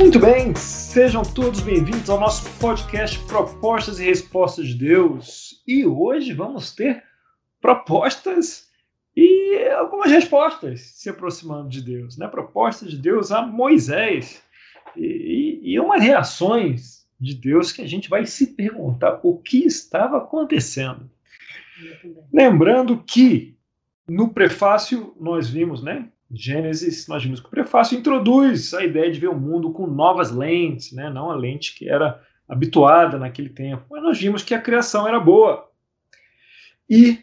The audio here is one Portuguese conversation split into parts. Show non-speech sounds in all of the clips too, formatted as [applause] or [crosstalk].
Muito bem, sejam todos bem-vindos ao nosso podcast Propostas e Respostas de Deus. E hoje vamos ter propostas e algumas respostas se aproximando de Deus, né? Propostas de Deus a Moisés e, e, e umas reações de Deus que a gente vai se perguntar o que estava acontecendo. Lembrando que no prefácio nós vimos, né? Gênesis, nós vimos que o prefácio introduz a ideia de ver o mundo com novas lentes, né? não a lente que era habituada naquele tempo. Mas nós vimos que a criação era boa e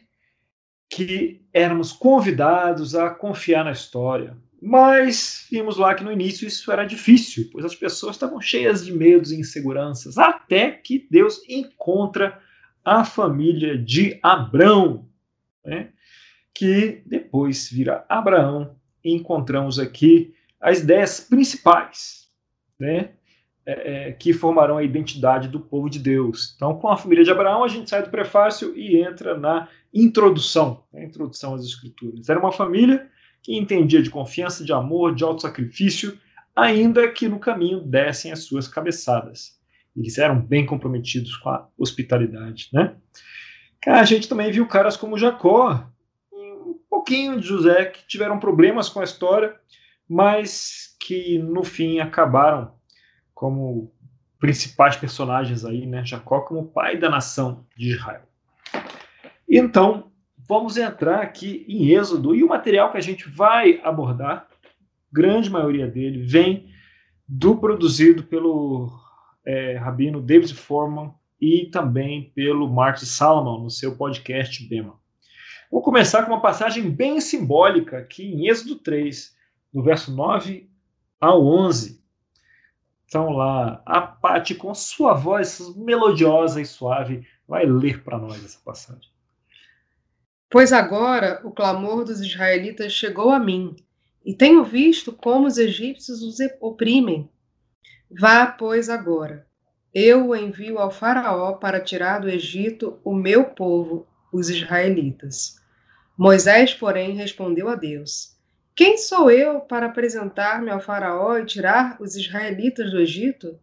que éramos convidados a confiar na história. Mas vimos lá que no início isso era difícil, pois as pessoas estavam cheias de medos e inseguranças, até que Deus encontra a família de Abrão, né? que depois vira Abraão encontramos aqui as ideias principais, né? É, é, que formarão a identidade do povo de Deus. Então, com a família de Abraão, a gente sai do prefácio e entra na introdução, a introdução às Escrituras. Era uma família que entendia de confiança, de amor, de auto-sacrifício, ainda que no caminho dessem as suas cabeçadas. Eles eram bem comprometidos com a hospitalidade, né? A gente também viu caras como Jacó, pouquinho de José que tiveram problemas com a história, mas que no fim acabaram como principais personagens aí, né? Jacó como pai da nação de Israel. Então, vamos entrar aqui em Êxodo e o material que a gente vai abordar, grande maioria dele, vem do produzido pelo é, rabino David Forman e também pelo Martin Salomon no seu podcast Bema. Vou começar com uma passagem bem simbólica aqui em Êxodo 3, no verso 9 ao 11. Então lá, a Pati, com sua voz melodiosa e suave, vai ler para nós essa passagem. Pois agora o clamor dos israelitas chegou a mim, e tenho visto como os egípcios os oprimem. Vá, pois, agora. Eu o envio ao Faraó para tirar do Egito o meu povo, os israelitas. Moisés, porém, respondeu a Deus: Quem sou eu para apresentar-me ao Faraó e tirar os israelitas do Egito?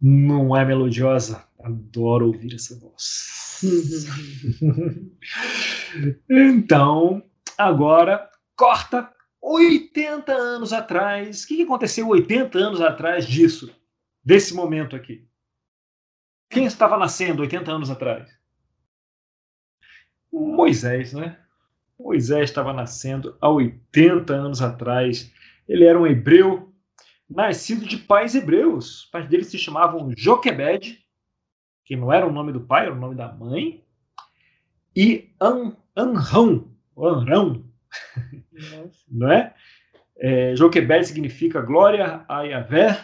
Não é melodiosa? Adoro ouvir essa voz. [laughs] então, agora corta 80 anos atrás. O que aconteceu 80 anos atrás disso? Desse momento aqui? Quem estava nascendo 80 anos atrás? Moisés, né? Moisés estava nascendo há 80 anos atrás. Ele era um hebreu, nascido de pais hebreus. Os pais dele se chamavam Joquebed, que não era o nome do pai, era o nome da mãe, e An, Anrão, Anrão, [laughs] não é? é Joquebed significa glória a Yahvé,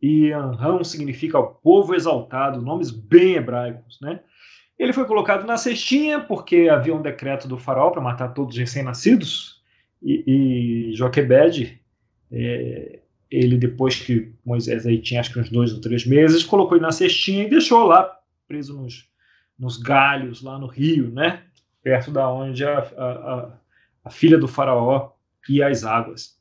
e Anrão significa o povo exaltado, nomes bem hebraicos, né? Ele foi colocado na cestinha porque havia um decreto do faraó para matar todos os recém-nascidos. E, e Joquebed, é, ele depois que Moisés aí tinha acho que uns dois ou três meses, colocou ele na cestinha e deixou lá preso nos, nos galhos lá no rio, né? Perto da onde a, a, a filha do faraó ia às águas.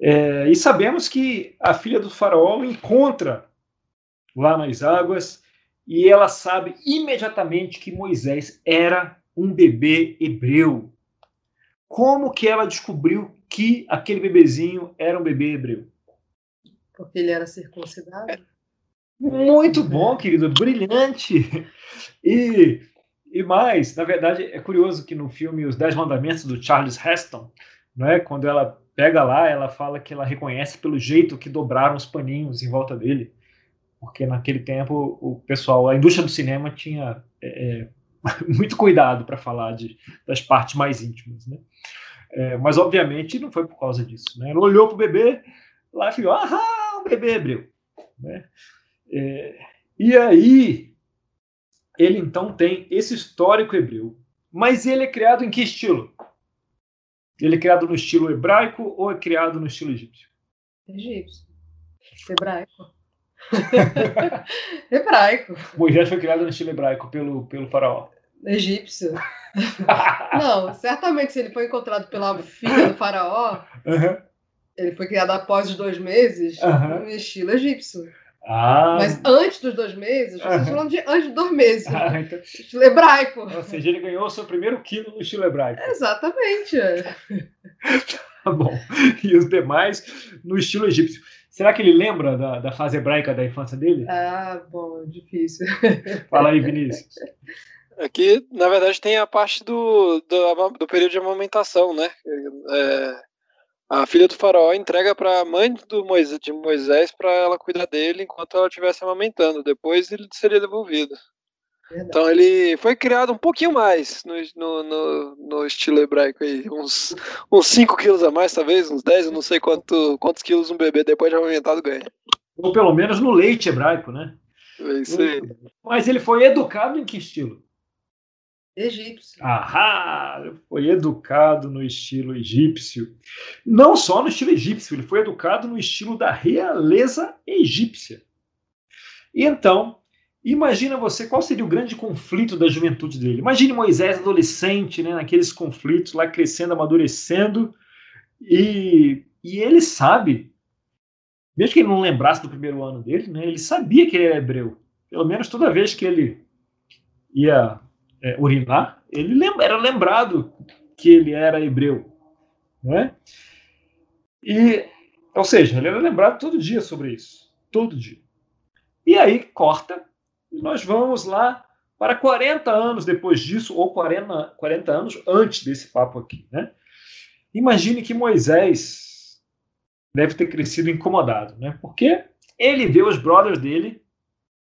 É, e sabemos que a filha do faraó encontra lá nas águas e ela sabe imediatamente que Moisés era um bebê hebreu. Como que ela descobriu que aquele bebezinho era um bebê hebreu? Porque ele era circuncidado. Muito bom, querido, brilhante. E, e mais, na verdade, é curioso que no filme Os Dez Mandamentos do Charles Heston, não é? quando ela pega lá, ela fala que ela reconhece pelo jeito que dobraram os paninhos em volta dele porque naquele tempo o pessoal, a indústria do cinema tinha é, é [laughs] muito cuidado para falar de, das partes mais íntimas, né? É, mas obviamente não foi por causa disso, né? Ela olhou para o bebê lá e falou: ah, um bebê hebreu, né? É, e aí ele então tem esse histórico hebreu, mas ele é criado em que estilo? Ele é criado no estilo hebraico ou é criado no estilo egípcio? Egípcio, hebraico. [laughs] hebraico. Moisés foi criado no estilo hebraico pelo, pelo faraó. Egípcio. [laughs] Não, certamente se ele foi encontrado pela filha do faraó, uhum. Ele foi criado após os dois meses Aham. no estilo egípcio. Ah, Mas antes dos dois meses, vocês falando de antes dos dois meses. ah, então, Estilo hebraico. ou seja, ele ganhou o seu primeiro quilo no estilo hebraico. Exatamente. [laughs] Tá bom. E os demais no estilo egípcio. Será que ele lembra da, da fase hebraica da infância dele? Ah, bom, difícil. [laughs] Fala aí, Vinícius. Aqui, na verdade, tem a parte do, do, do período de amamentação, né? É, a filha do faraó entrega para a mãe do Moisés, de Moisés para ela cuidar dele enquanto ela estivesse amamentando. Depois ele seria devolvido. Verdade. Então ele foi criado um pouquinho mais no, no, no, no estilo hebraico aí. Uns, uns 5 quilos a mais, talvez, uns 10, eu não sei quanto, quantos quilos um bebê depois de amamentado ganha. Ou pelo menos no leite hebraico, né? É isso aí. Mas ele foi educado em que estilo? Egípcio. Ahá! Foi educado no estilo egípcio. Não só no estilo egípcio, ele foi educado no estilo da realeza egípcia. E então, imagina você qual seria o grande conflito da juventude dele. Imagine Moisés adolescente, né, naqueles conflitos lá crescendo, amadurecendo, e, e ele sabe, mesmo que ele não lembrasse do primeiro ano dele, né, ele sabia que ele era hebreu. Pelo menos toda vez que ele ia é, urinar, ele lem- era lembrado que ele era hebreu, né? E, ou seja, ele era lembrado todo dia sobre isso, todo dia. E aí corta e nós vamos lá para 40 anos depois disso, ou 40, 40 anos antes desse papo aqui, né? Imagine que Moisés deve ter crescido incomodado, né? Porque ele vê os brothers dele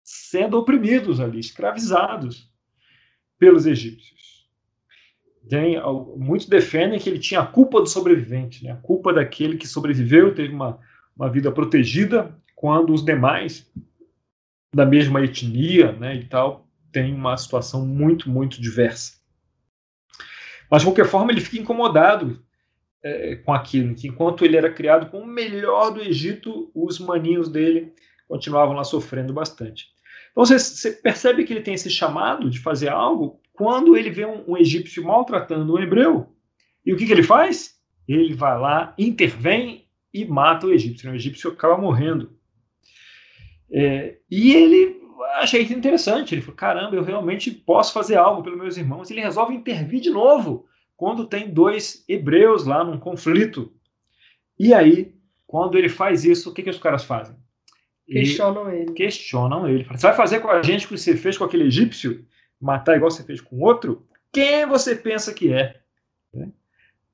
sendo oprimidos ali, escravizados pelos egípcios. Tem, muitos defendem que ele tinha a culpa do sobrevivente, né? a culpa daquele que sobreviveu, teve uma, uma vida protegida, quando os demais da mesma etnia né, e tal têm uma situação muito, muito diversa. Mas, de qualquer forma, ele fica incomodado é, com aquilo, que enquanto ele era criado com o melhor do Egito, os maninhos dele continuavam lá sofrendo bastante. Então você, você percebe que ele tem esse chamado de fazer algo quando ele vê um, um egípcio maltratando um hebreu. E o que, que ele faz? Ele vai lá, intervém e mata o egípcio. né? O egípcio acaba morrendo. É, e ele achei isso interessante. Ele falou: caramba, eu realmente posso fazer algo pelos meus irmãos. Ele resolve intervir de novo quando tem dois hebreus lá num conflito. E aí, quando ele faz isso, o que, que os caras fazem? E- Questionam ele. questionam ele. Você vai fazer com a gente o que você fez com aquele egípcio? Matar igual você fez com outro? Quem você pensa que é? Né?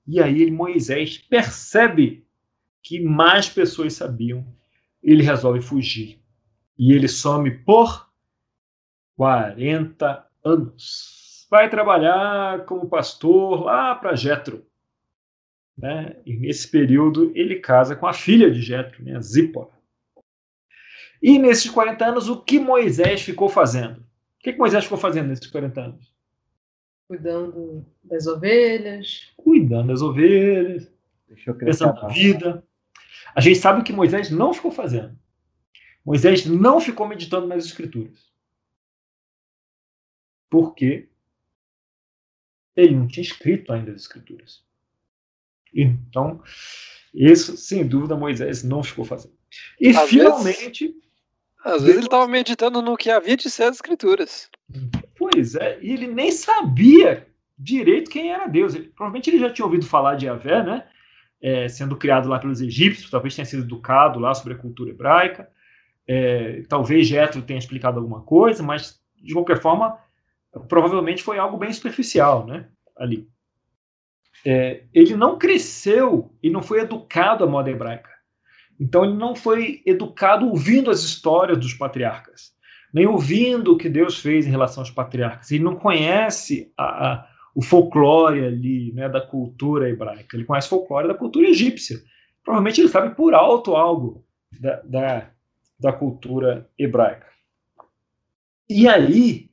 E aí Moisés percebe que mais pessoas sabiam. Ele resolve fugir. E ele some por 40 anos. Vai trabalhar como pastor lá para Jetro. Né? E nesse período ele casa com a filha de Jetro, né? Zípora. E nesses 40 anos, o que Moisés ficou fazendo? O que, que Moisés ficou fazendo nesses 40 anos? Cuidando das ovelhas. Cuidando das ovelhas, Deixa eu crescer pensando na vida. A gente sabe o que Moisés não ficou fazendo. Moisés não ficou meditando nas escrituras. Porque ele não tinha escrito ainda as escrituras. Então, isso, sem dúvida, Moisés não ficou fazendo. E Às finalmente, Às vezes ele estava meditando no que havia de ser as escrituras. Pois é, e ele nem sabia direito quem era Deus. Ele- provavelmente ele já tinha ouvido falar de Yahvé, né? É, sendo criado lá pelos egípcios, talvez tenha sido educado lá sobre a cultura hebraica. É, talvez Jetro tenha explicado alguma coisa, mas de qualquer forma, provavelmente foi algo bem superficial, né? Ali. É, ele não cresceu e não foi educado à moda hebraica. Então ele não foi educado ouvindo as histórias dos patriarcas nem ouvindo o que Deus fez em relação aos patriarcas. Ele não conhece a, a, o folclore ali, né, da cultura hebraica. Ele conhece o folclore da cultura egípcia. Provavelmente ele sabe por alto algo da, da, da cultura hebraica. E aí,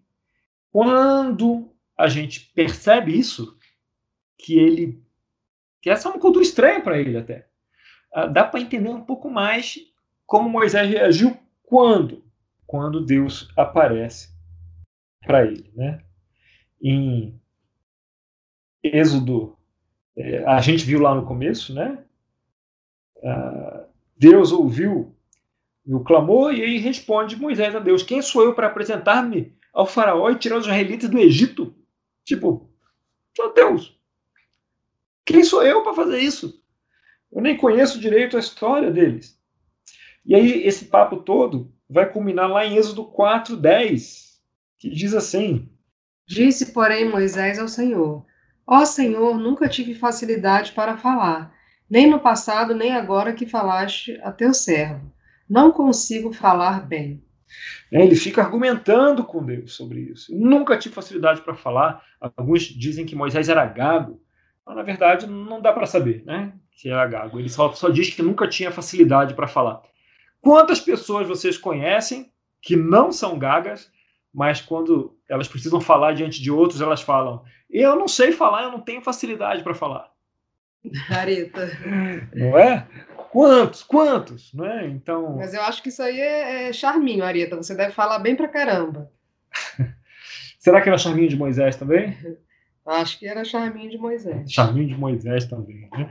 quando a gente percebe isso, que ele que essa é uma cultura estranha para ele até, ah, dá para entender um pouco mais como Moisés reagiu quando quando Deus aparece para ele, né? Em Êxodo, é, a gente viu lá no começo, né? uh, Deus ouviu o clamor e aí responde Moisés a Deus: Quem sou eu para apresentar-me ao Faraó e tirar os israelitas do Egito? Tipo, sou Deus. Quem sou eu para fazer isso? Eu nem conheço direito a história deles. E aí, esse papo todo vai culminar lá em Êxodo 4, 10, que diz assim: Disse, porém, Moisés ao Senhor: Ó Senhor, nunca tive facilidade para falar, nem no passado, nem agora que falaste a teu servo. Não consigo falar bem. É, ele fica argumentando com Deus sobre isso. Nunca tive facilidade para falar. Alguns dizem que Moisés era gago, mas na verdade não dá para saber, né? Que era gago. Ele só, só diz que nunca tinha facilidade para falar. Quantas pessoas vocês conhecem que não são gagas, mas quando elas precisam falar diante de outros, elas falam: Eu não sei falar, eu não tenho facilidade para falar. Areta. Não é? Quantos? Quantos? Não é? Então. Mas eu acho que isso aí é, é charminho, Areta. Você deve falar bem pra caramba. [laughs] Será que era charminho de Moisés também? [laughs] Acho que era charminho de Moisés. Charminho de Moisés também. Né?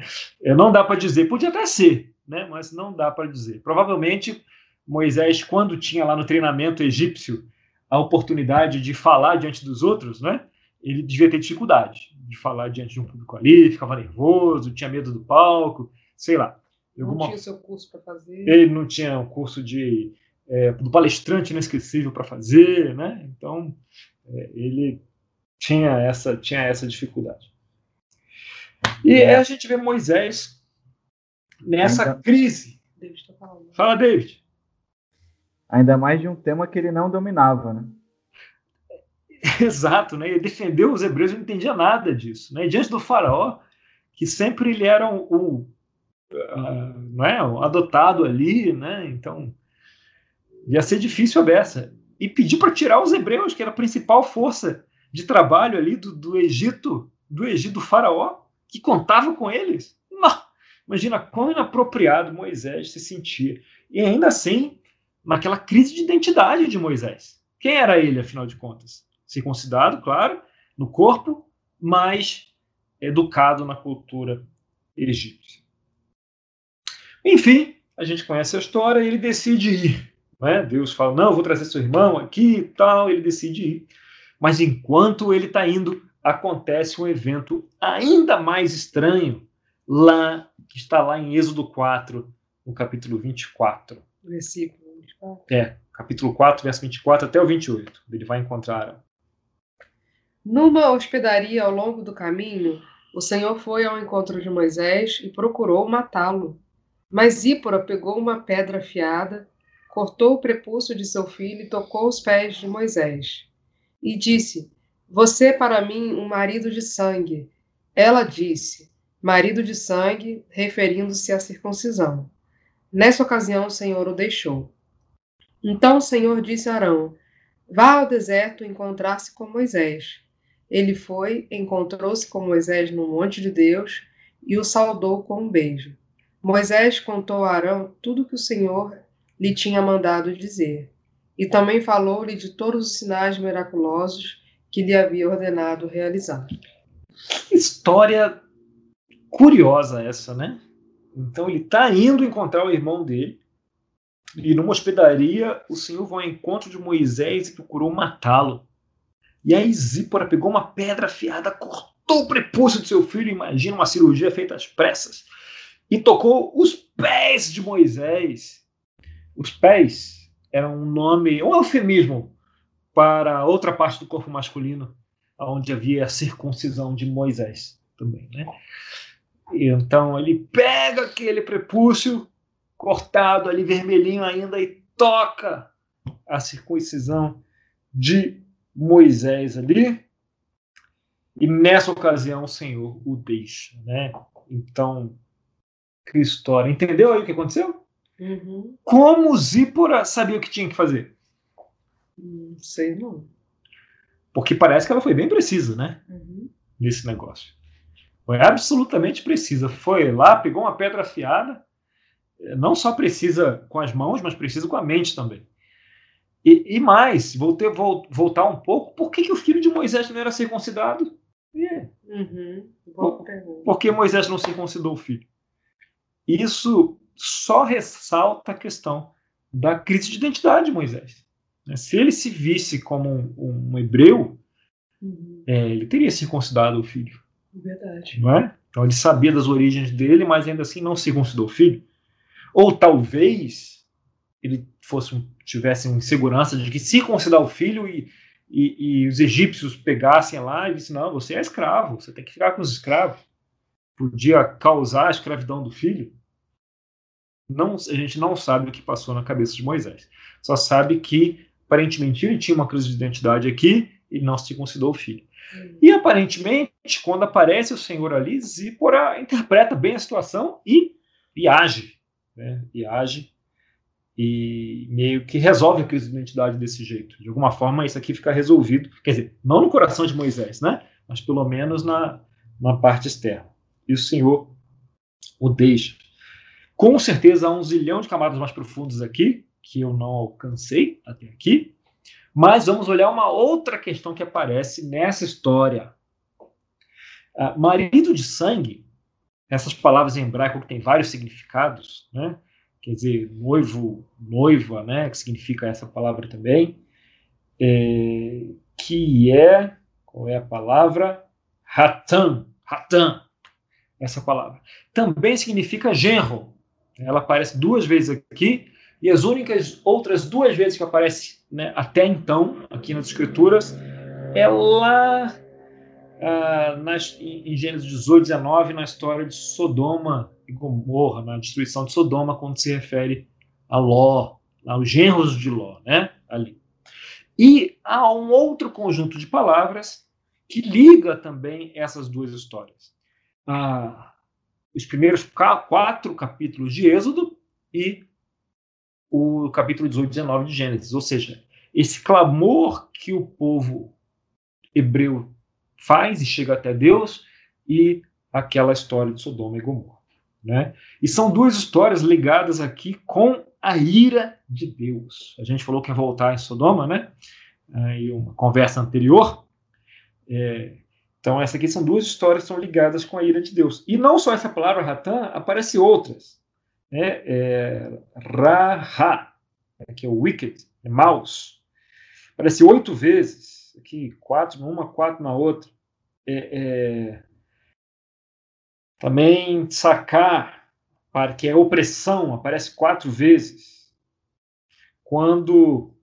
Não dá para dizer, podia até ser, né? mas não dá para dizer. Provavelmente, Moisés, quando tinha lá no treinamento egípcio a oportunidade de falar diante dos outros, né? ele devia ter dificuldade de falar diante de um público ali, ficava nervoso, tinha medo do palco, sei lá. Alguma... Não tinha seu curso para fazer. Ele não tinha um curso de, é, do palestrante inesquecível para fazer, né? Então, é, ele tinha essa, tinha essa dificuldade. E é. a gente vê Moisés nessa Ainda... crise. David tá falando. Fala, David. Ainda mais de um tema que ele não dominava, né? [laughs] Exato, né? Ele defendeu os hebreus, e não entendia nada disso, né? diante do faraó, que sempre ele era o, não é, adotado ali, né? Então ia ser difícil a beça. E pedir para tirar os hebreus, que era a principal força de trabalho ali do, do Egito, do Egito do faraó, que contava com eles. Imagina quão inapropriado Moisés se sentia. E ainda assim, naquela crise de identidade de Moisés. Quem era ele, afinal de contas? Circuncidado, claro, no corpo, mas educado na cultura egípcia. Enfim, a gente conhece a história e ele decide ir. Né? Deus fala: Não, vou trazer seu irmão aqui e tal. Ele decide ir. Mas enquanto ele está indo, acontece um evento ainda mais estranho lá, que está lá em Êxodo 4, no capítulo 24. Versículo 24. É, capítulo 4, verso 24 até o 28. Ele vai encontrar. Numa hospedaria ao longo do caminho, o Senhor foi ao encontro de Moisés e procurou matá-lo. Mas Zípora pegou uma pedra afiada, cortou o prepúcio de seu filho e tocou os pés de Moisés e disse: Você para mim um marido de sangue. Ela disse: Marido de sangue, referindo-se à circuncisão. Nessa ocasião, o Senhor o deixou. Então o Senhor disse a Arão: Vá ao deserto encontrar-se com Moisés. Ele foi, encontrou-se com Moisés no monte de Deus e o saudou com um beijo. Moisés contou a Arão tudo que o Senhor lhe tinha mandado dizer. E também falou-lhe de todos os sinais miraculosos que lhe havia ordenado realizar. História curiosa essa, né? Então ele está indo encontrar o irmão dele, e numa hospedaria o Senhor vai ao encontro de Moisés e procurou matá-lo. E aí Zípora pegou uma pedra afiada, cortou o prepúcio de seu filho, imagina uma cirurgia feita às pressas, e tocou os pés de Moisés. Os pés era um nome, um eufemismo para outra parte do corpo masculino, onde havia a circuncisão de Moisés também, né? Então ele pega aquele prepúcio cortado ali vermelhinho ainda e toca a circuncisão de Moisés ali. E nessa ocasião o Senhor o deixa, né? Então, que história. Entendeu aí o que aconteceu? Uhum. Como Zípora sabia o que tinha que fazer? Não sei não. Porque parece que ela foi bem precisa, né? Uhum. Nesse negócio. Foi absolutamente precisa. Foi lá, pegou uma pedra afiada, não só precisa com as mãos, mas precisa com a mente também. E, e mais, vou ter, vou, voltar um pouco, por que, que o filho de Moisés não era circuncidado? Yeah. Uhum. Por, por que Moisés não circuncidou o filho? Isso só ressalta a questão da crise de identidade de Moisés. Né? Se ele se visse como um, um hebreu, uhum. é, ele teria circuncidado o filho. Verdade. Não é? Então ele sabia das origens dele, mas ainda assim não circuncidou o filho. Ou talvez ele fosse tivesse insegurança de que circuncidar o filho e, e, e os egípcios pegassem lá e dissem: não, você é escravo, você tem que ficar com os escravos. Podia causar a escravidão do filho. Não, a gente não sabe o que passou na cabeça de Moisés. Só sabe que, aparentemente, ele tinha uma crise de identidade aqui e não se circuncidou o filho. E aparentemente, quando aparece o Senhor ali, Zípora interpreta bem a situação e, e age. Né? E age e meio que resolve a crise de identidade desse jeito. De alguma forma, isso aqui fica resolvido. Quer dizer, não no coração de Moisés, né? mas pelo menos na, na parte externa. E o Senhor o deixa. Com certeza há um zilhão de camadas mais profundas aqui, que eu não alcancei até aqui, mas vamos olhar uma outra questão que aparece nessa história. Uh, marido de sangue, essas palavras em hebraico que tem vários significados, né? quer dizer, noivo, noiva, né? que significa essa palavra também, é, que é, qual é a palavra? Ratan, Ratan, essa palavra. Também significa genro, ela aparece duas vezes aqui, e as únicas outras duas vezes que aparece né, até então, aqui nas Escrituras, é lá ah, nas, em Gênesis 18, 19, na história de Sodoma e Gomorra, na destruição de Sodoma, quando se refere a Ló, aos genros de Ló, né, ali. E há um outro conjunto de palavras que liga também essas duas histórias. Ah, os primeiros quatro capítulos de Êxodo e o capítulo 18 e 19 de Gênesis. Ou seja, esse clamor que o povo hebreu faz e chega até Deus e aquela história de Sodoma e Gomorra. Né? E são duas histórias ligadas aqui com a ira de Deus. A gente falou que ia voltar em Sodoma, né? Em uma conversa anterior. É, então, essas aqui são duas histórias que são ligadas com a ira de Deus. E não só essa palavra Ratan, aparece outras. Né? É, Ra-ha, que é o wicked, é maus. Aparece oito vezes, aqui quatro numa, quatro na outra. É, é, também sacar, que é opressão, aparece quatro vezes. Quando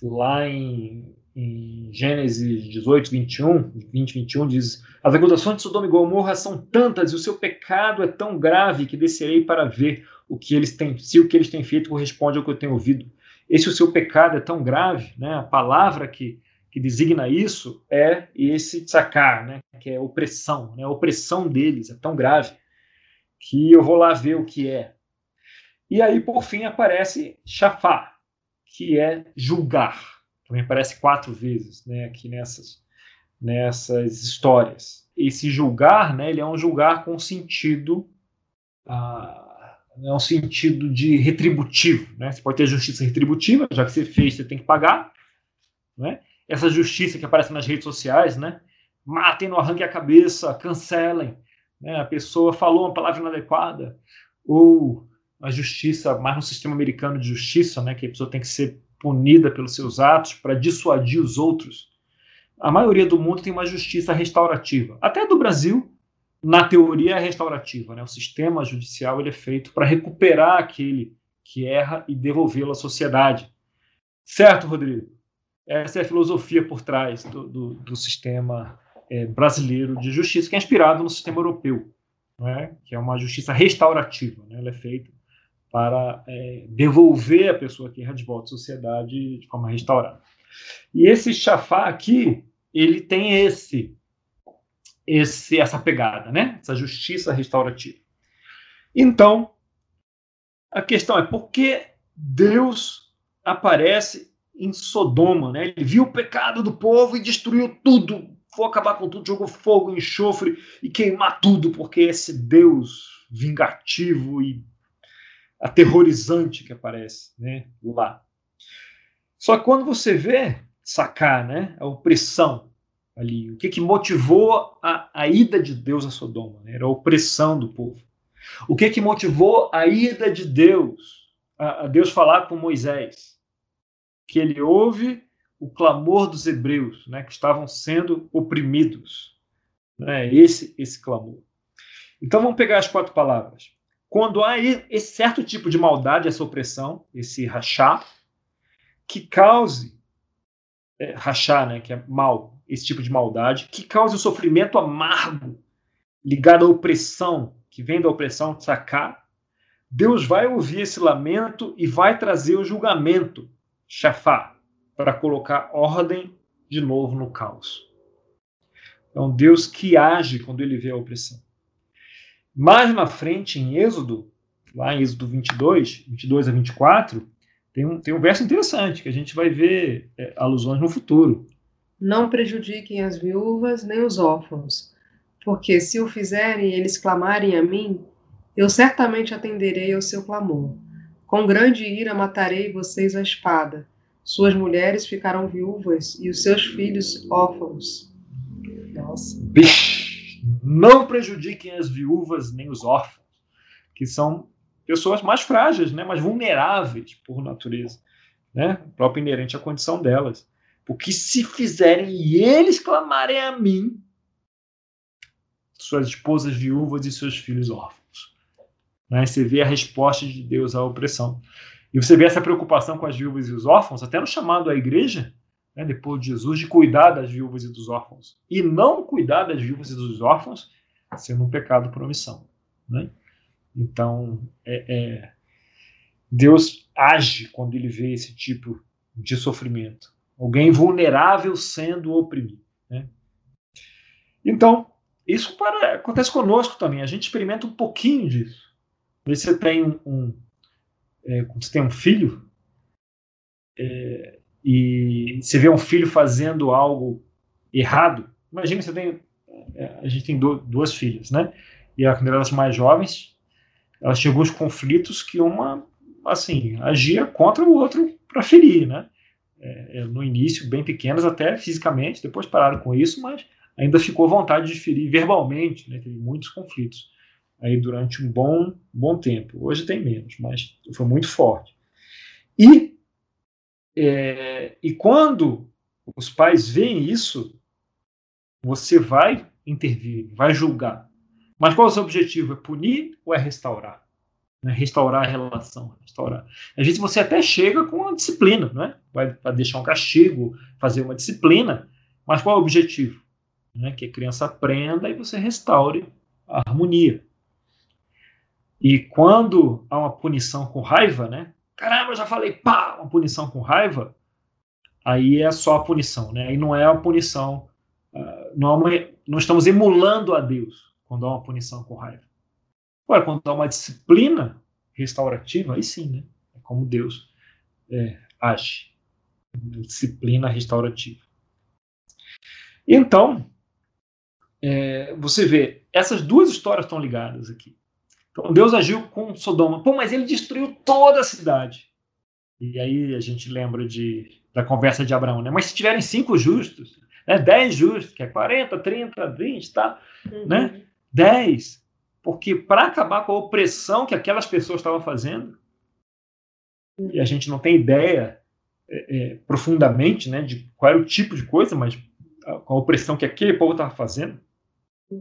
lá em em Gênesis 18, 21, 20, 21, diz: As acusações de Sodoma e Gomorra são tantas e o seu pecado é tão grave que descerei para ver o que eles têm, se o que eles têm feito corresponde ao que eu tenho ouvido. Esse o seu pecado é tão grave, né? A palavra que, que designa isso é esse tsacar, né? Que é opressão, né? A opressão deles é tão grave que eu vou lá ver o que é. E aí, por fim, aparece chafá, que é julgar também aparece quatro vezes né, aqui nessas, nessas histórias. Esse julgar, né, ele é um julgar com sentido, ah, é um sentido de retributivo. Né? Você pode ter justiça retributiva, já que você fez, você tem que pagar. Né? Essa justiça que aparece nas redes sociais, né? matem, não arranquem a cabeça, cancelem. Né? A pessoa falou uma palavra inadequada. Ou a justiça, mais no sistema americano de justiça, né, que a pessoa tem que ser punida pelos seus atos para dissuadir os outros. A maioria do mundo tem uma justiça restaurativa. Até do Brasil, na teoria, é restaurativa. Né? O sistema judicial ele é feito para recuperar aquele que erra e devolvê-lo à sociedade. Certo, Rodrigo? Essa é a filosofia por trás do, do, do sistema é, brasileiro de justiça, que é inspirado no sistema europeu, né? que é uma justiça restaurativa. Né? Ela é feita para é, devolver a pessoa que erra de volta à sociedade de forma restaurada. E esse chafá aqui, ele tem esse, esse essa pegada, né? Essa justiça restaurativa. Então, a questão é por que Deus aparece em Sodoma, né? Ele viu o pecado do povo e destruiu tudo, foi acabar com tudo, jogou fogo, enxofre e queimar tudo, porque esse Deus vingativo e aterrorizante que aparece né, lá. Só que quando você vê sacar né, a opressão ali, o que, que motivou a, a ida de Deus a Sodoma? Né, era a opressão do povo. O que que motivou a ida de Deus, a, a Deus falar com Moisés? Que ele ouve o clamor dos hebreus, né, que estavam sendo oprimidos. Né, esse, esse clamor. Então vamos pegar as quatro palavras. Quando há esse certo tipo de maldade, essa opressão, esse rachar, que cause é, rachar, né, que é mal, esse tipo de maldade, que cause o sofrimento amargo ligado à opressão, que vem da opressão, sacar, Deus vai ouvir esse lamento e vai trazer o julgamento, chafá, para colocar ordem de novo no caos. Então, Deus que age quando ele vê a opressão. Mais na frente, em Êxodo, lá em Êxodo 22, 22 a 24, tem um, tem um verso interessante que a gente vai ver é, alusões no futuro. Não prejudiquem as viúvas nem os órfãos, porque se o fizerem e eles clamarem a mim, eu certamente atenderei ao seu clamor. Com grande ira matarei vocês à espada. Suas mulheres ficarão viúvas e os seus filhos órfãos. Nossa. Bish, não prejudiquem as viúvas nem os órfãos, que são pessoas mais frágeis, né, mais vulneráveis por natureza, né, próprio inerente à condição delas. Porque se fizerem e eles clamarem a mim, suas esposas viúvas e seus filhos órfãos. Né? Você vê a resposta de Deus à opressão. E você vê essa preocupação com as viúvas e os órfãos, até no chamado à igreja, né, depois de Jesus, de cuidar das viúvas e dos órfãos. E não cuidar das viúvas e dos órfãos sendo um pecado por omissão. Né? Então, é, é, Deus age quando ele vê esse tipo de sofrimento. Alguém vulnerável sendo oprimido. Né? Então, isso para, acontece conosco também. A gente experimenta um pouquinho disso. Você tem um, um é, você tem um filho é, e você vê um filho fazendo algo errado. Imagina você tem, é, a gente tem duas filhas, né? E quando elas mais jovens, elas tinham alguns conflitos que uma, assim, agia contra o outro para ferir, né? É, é, no início, bem pequenas até fisicamente, depois pararam com isso, mas ainda ficou vontade de ferir verbalmente, né? Teve muitos conflitos aí durante um bom, bom tempo. Hoje tem menos, mas foi muito forte. E, é, e quando os pais veem isso, você vai intervir, vai julgar. Mas qual é o seu objetivo? É punir ou é restaurar? Né? Restaurar a relação, restaurar. Às vezes você até chega com uma disciplina, né? vai, vai deixar um castigo, fazer uma disciplina, mas qual é o objetivo? Né? Que a criança aprenda e você restaure a harmonia. E quando há uma punição com raiva, né? Caramba, eu já falei, pá, uma punição com raiva, aí é só a punição, né? Aí não é a punição, uh, não, é uma, não estamos emulando a Deus quando há uma punição com raiva. Agora, quando há uma disciplina restaurativa, aí sim, né? É como Deus é, age. Disciplina restaurativa. Então, é, você vê, essas duas histórias estão ligadas aqui. Então, Deus agiu com Sodoma. Pô, mas ele destruiu toda a cidade. E aí a gente lembra de, da conversa de Abraão, né? Mas se tiverem cinco justos, né? dez justos, que é 40, 30, 20, tá? Uhum. Né? 10. Porque para acabar com a opressão que aquelas pessoas estavam fazendo, e a gente não tem ideia é, é, profundamente né, de qual era o tipo de coisa, mas a, com a opressão que aquele povo estava fazendo, uhum.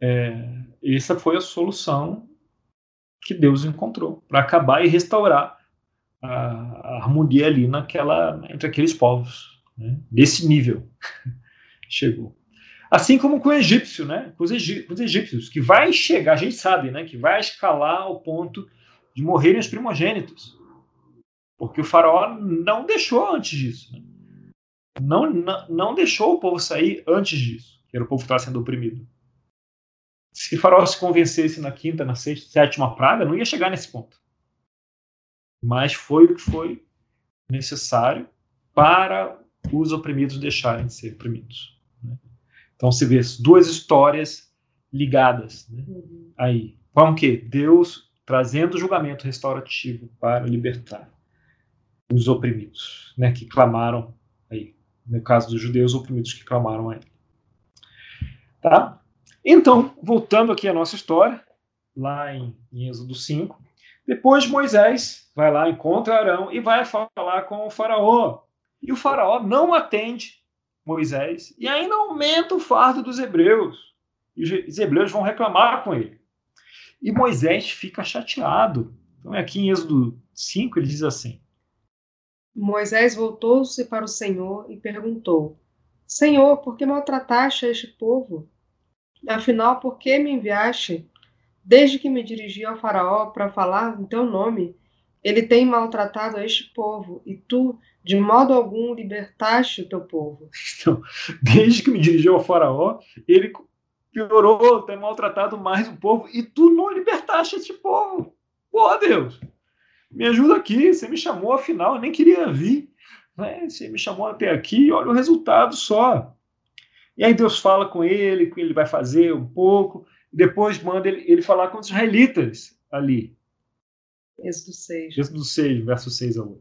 é, essa foi a solução que Deus encontrou para acabar e restaurar a, harmonia ali naquela entre aqueles povos, né, desse nível [laughs] chegou. Assim como com o egípcio, né? Com os, com os, egípcios, que vai chegar, a gente sabe, né? Que vai escalar ao ponto de morrerem os primogênitos. Porque o faraó não deixou antes disso. Né? Não, não, não deixou o povo sair antes disso, que era o povo que estava sendo oprimido. Se o faraó se convencesse na quinta, na sexta, sétima praga, não ia chegar nesse ponto. Mas foi o que foi necessário para os oprimidos deixarem de ser oprimidos. Então se vê duas histórias ligadas né? uhum. aí. Com o que? Deus trazendo o julgamento restaurativo para libertar os oprimidos, né? Que clamaram aí. No caso dos judeus, oprimidos que clamaram a ele. Tá? Então, voltando aqui à nossa história, lá em, em Êxodo 5. Depois Moisés vai lá, encontra Arão e vai falar com o faraó. E o faraó não atende Moisés e ainda aumenta o fardo dos hebreus. E os hebreus vão reclamar com ele. E Moisés fica chateado. Então, aqui em Êxodo 5, ele diz assim: Moisés voltou-se para o Senhor e perguntou: Senhor, por que maltrataste este povo? Afinal, por que me enviaste? Desde que me dirigi ao Faraó para falar em teu nome, ele tem maltratado este povo, e tu, de modo algum, libertaste o teu povo. [laughs] Então, desde que me dirigi ao Faraó, ele piorou, tem maltratado mais o povo, e tu não libertaste este povo. Pô, Deus, me ajuda aqui, você me chamou, afinal, eu nem queria vir. Né? Você me chamou até aqui, olha o resultado só. E aí Deus fala com ele, que ele vai fazer um pouco, depois manda ele, ele falar com os israelitas ali. Êxodo 6. Êxodo 6, verso 6 a 8.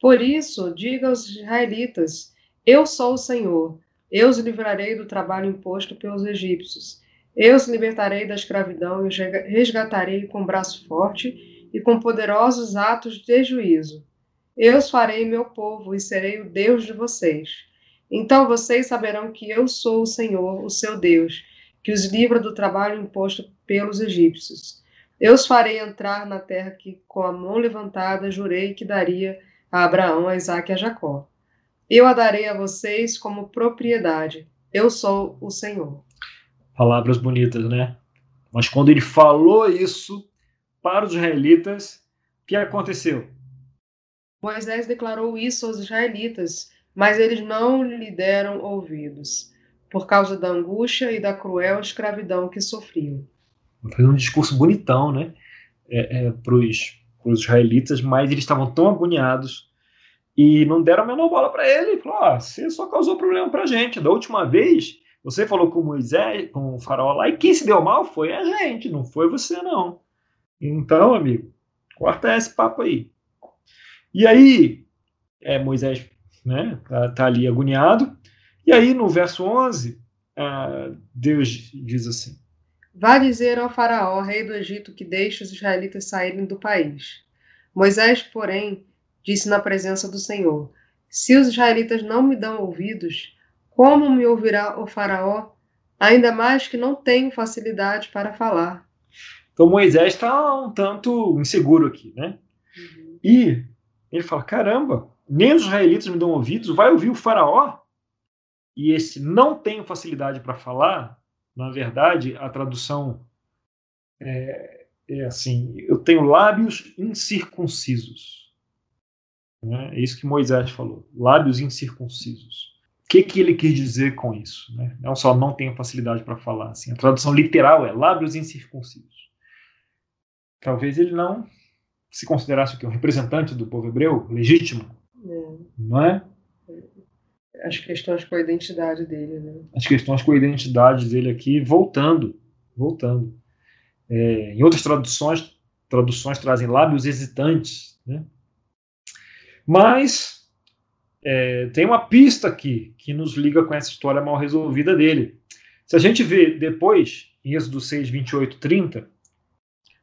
Por isso, diga aos israelitas: Eu sou o Senhor. Eu os livrarei do trabalho imposto pelos egípcios. Eu os libertarei da escravidão e os resgatarei com braço forte e com poderosos atos de juízo. Eu os farei meu povo e serei o Deus de vocês. Então vocês saberão que eu sou o Senhor, o seu Deus, que os livra do trabalho imposto pelos egípcios. Eu os farei entrar na terra que, com a mão levantada, jurei que daria a Abraão, a Isaque e a Jacó. Eu a darei a vocês como propriedade. Eu sou o Senhor. Palavras bonitas, né? Mas quando ele falou isso para os israelitas, o que aconteceu? Moisés declarou isso aos israelitas mas eles não lhe deram ouvidos, por causa da angústia e da cruel escravidão que sofriam. Foi um discurso bonitão, né? É, é, para os israelitas, mas eles estavam tão agoniados e não deram a menor bola para ele. Falou: oh, você só causou problema para a gente. Da última vez, você falou com Moisés, com o faraó lá, e quem se deu mal foi a gente, não foi você, não. Então, amigo, corta esse papo aí. E aí, é, Moisés né? Tá, tá ali agoniado. E aí no verso 11, uh, Deus diz assim: Vá dizer ao faraó, rei do Egito, que deixe os israelitas saírem do país. Moisés, porém, disse na presença do Senhor: Se os israelitas não me dão ouvidos, como me ouvirá o faraó? Ainda mais que não tenho facilidade para falar. Então Moisés está um tanto inseguro aqui, né? Uhum. E ele fala: caramba, nem os israelitas me dão ouvidos, vai ouvir o faraó? E esse não tenho facilidade para falar, na verdade, a tradução é, é, assim: eu tenho lábios incircuncisos. Né? É isso que Moisés falou: lábios incircuncisos. O que, que ele quis dizer com isso? Né? Não só não tenho facilidade para falar, assim, a tradução literal é lábios incircuncisos. Talvez ele não se considerasse o que um representante do povo hebreu legítimo, é. Não é? As questões com a identidade dele, né? As questões com a identidade dele aqui, voltando, voltando. É, em outras traduções, traduções trazem lábios hesitantes, né? Mas é, tem uma pista aqui que nos liga com essa história mal resolvida dele. Se a gente vê depois, em Êxodo 6, 28, 30,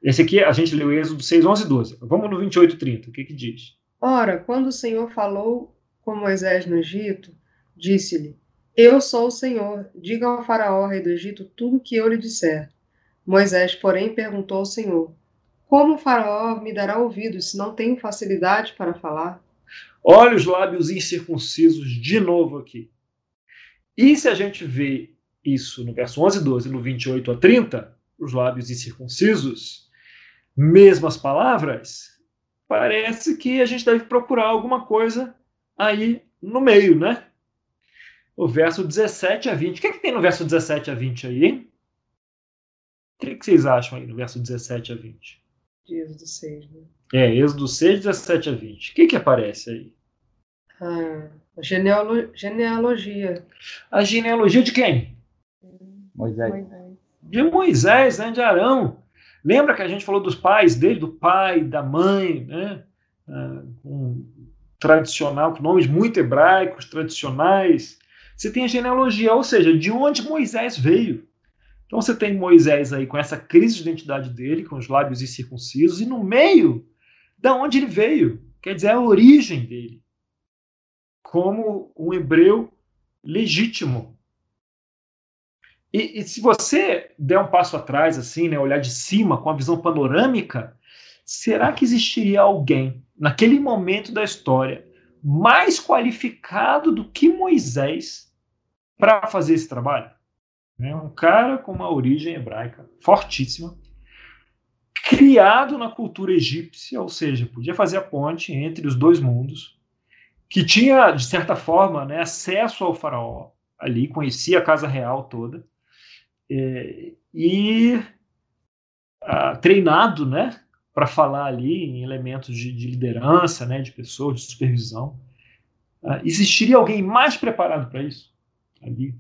esse aqui a gente leu Êxodo 6, 11 12. Vamos no 28, 30. O que que diz? Ora, quando o Senhor falou com Moisés no Egito, disse-lhe: Eu sou o Senhor, diga ao Faraó, rei do Egito, tudo o que eu lhe disser. Moisés, porém, perguntou ao Senhor: Como o Faraó me dará ouvidos se não tenho facilidade para falar? Olha os lábios incircuncisos de novo aqui. E se a gente vê isso no verso 11 e 12, no 28 a 30, os lábios incircuncisos, mesmas palavras, parece que a gente deve procurar alguma coisa aí no meio, né? O verso 17 a 20. O que, é que tem no verso 17 a 20 aí? O que, é que vocês acham aí no verso 17 a 20? Êxodo 6, né? É, Êxodo 6, 17 a 20. O que, que aparece aí? Ah, a genealo genealogia. A genealogia de quem? Moisés. De Moisés, né? De Arão. Lembra que a gente falou dos pais dele, do pai, da mãe, né? Ah, um tradicional, com nomes muito hebraicos, tradicionais. Você tem a genealogia, ou seja, de onde Moisés veio. Então você tem Moisés aí com essa crise de identidade dele, com os lábios incircuncisos, e no meio, da onde ele veio, quer dizer, a origem dele, como um hebreu legítimo. E, e, se você der um passo atrás, assim, né, olhar de cima, com a visão panorâmica, será que existiria alguém, naquele momento da história, mais qualificado do que Moisés para fazer esse trabalho? É um cara com uma origem hebraica fortíssima, criado na cultura egípcia, ou seja, podia fazer a ponte entre os dois mundos, que tinha, de certa forma, né, acesso ao faraó ali, conhecia a casa real toda, é, e ah, treinado né, para falar ali em elementos de, de, liderança, né, de pessoas, de supervisão. Ah, existiria alguém mais preparado para isso ali?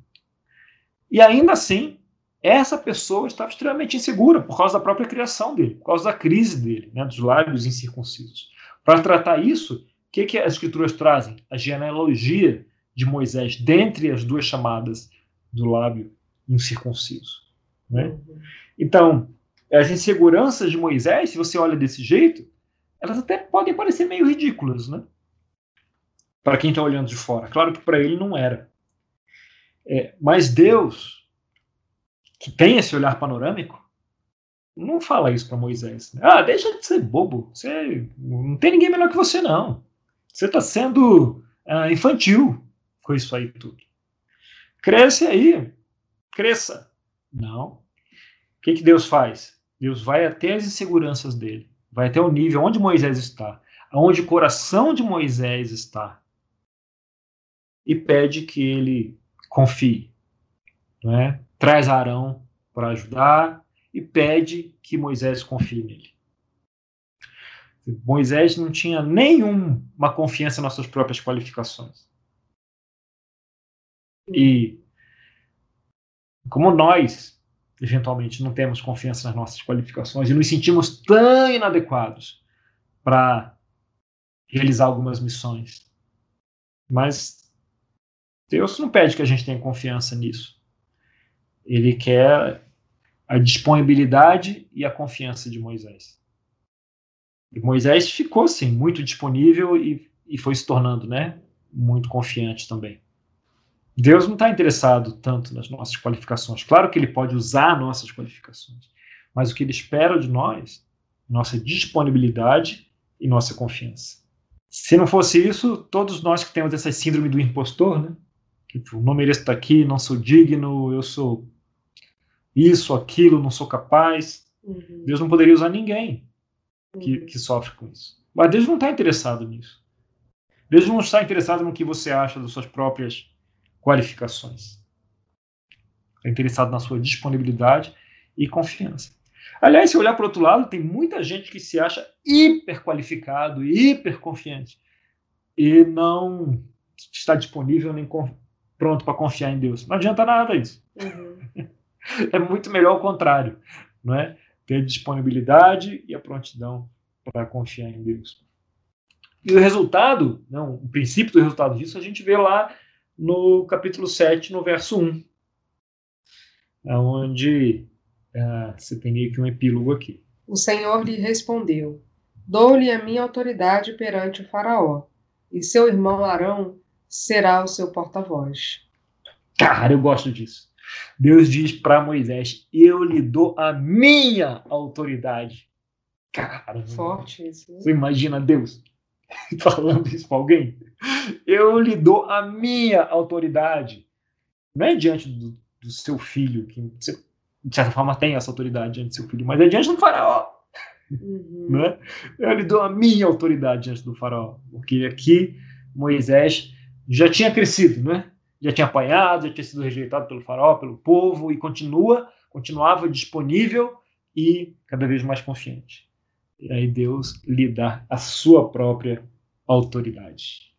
E ainda assim, essa pessoa estava extremamente insegura por causa da própria criação dele, por causa da crise dele, né, dos lábios incircuncisos. Para tratar isso, o que, que as escrituras trazem? A genealogia de Moisés, dentre as duas chamadas do lábio incircunciso. Né? Então, as inseguranças de Moisés, se você olha desse jeito, elas até podem parecer meio ridículas, né? Para quem está olhando de fora. Claro que para ele não era. É, mas Deus, que tem esse olhar panorâmico, não fala isso para Moisés. Né? Ah, deixa de ser bobo. Você não tem ninguém melhor que você não. Você está sendo ah, infantil com isso aí tudo. Cresce aí, cresça. Não. O que, que Deus faz? Deus vai até as inseguranças dele, vai até o nível onde Moisés está, aonde o coração de Moisés está, e pede que ele confie. Não é? Traz Arão para ajudar e pede que Moisés confie nele. Moisés não tinha nenhuma confiança nas suas próprias qualificações. E como nós, eventualmente, não temos confiança nas nossas qualificações e nos sentimos tão inadequados para realizar algumas missões. Mas Deus não pede que a gente tenha confiança nisso. Ele quer a disponibilidade e a confiança de Moisés. E Moisés ficou, sim, muito disponível e, e foi se tornando né, muito confiante também. Deus não está interessado tanto nas nossas qualificações. Claro que ele pode usar nossas qualificações, mas o que ele espera de nós, nossa disponibilidade e nossa confiança. Se não fosse isso, todos nós que temos essa síndrome do impostor, né? Que tipo, não mereço estar aqui, não sou digno, eu sou isso, aquilo, não sou capaz. Uhum. Deus não poderia usar ninguém que, uhum. que sofre com isso. Mas Deus não está interessado nisso. Deus não está interessado no que você acha das suas próprias qualificações. É interessado na sua disponibilidade e confiança. Aliás, se olhar para o outro lado, tem muita gente que se acha hiper qualificado, hiper confiante e não está disponível nem pronto para confiar em Deus. Não adianta nada isso. Uhum. [laughs] é muito melhor o contrário, não é? Ter a disponibilidade e a prontidão para confiar em Deus. E o resultado, não, o princípio do resultado disso, a gente vê lá no capítulo 7, no verso 1, onde uh, você tem meio que um epílogo aqui. O Senhor lhe respondeu: Dou-lhe a minha autoridade perante o Faraó, e seu irmão Arão será o seu porta-voz. Cara, eu gosto disso. Deus diz para Moisés: Eu lhe dou a minha autoridade. Cara, forte isso. Né? Você imagina Deus [laughs] falando isso para alguém? Eu lhe dou a minha autoridade. Não é diante do, do seu filho, que de certa forma tem essa autoridade diante do seu filho, mas é diante do faraó. Uhum. Né? Eu lhe dou a minha autoridade diante do faraó. Porque aqui Moisés já tinha crescido, né? já tinha apanhado, já tinha sido rejeitado pelo faraó, pelo povo, e continua, continuava disponível e cada vez mais confiante. E aí Deus lhe dá a sua própria autoridade.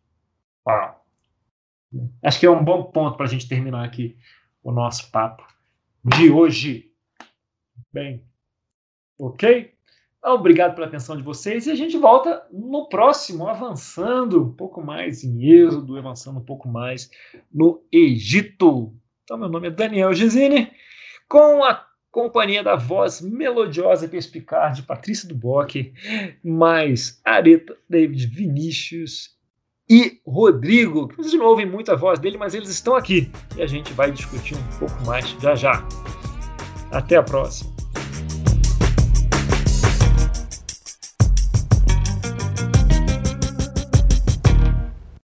Uau. Acho que é um bom ponto para a gente terminar aqui o nosso papo de hoje. Bem, ok? Obrigado pela atenção de vocês e a gente volta no próximo, avançando um pouco mais em Êxodo, avançando um pouco mais no Egito. Então, meu nome é Daniel Gesine, com a companhia da voz melodiosa e perspicaz de Patrícia Duboc, mais Areta, David Vinícius e Rodrigo, que vocês não ouvem muito a voz dele, mas eles estão aqui e a gente vai discutir um pouco mais já já. Até a próxima.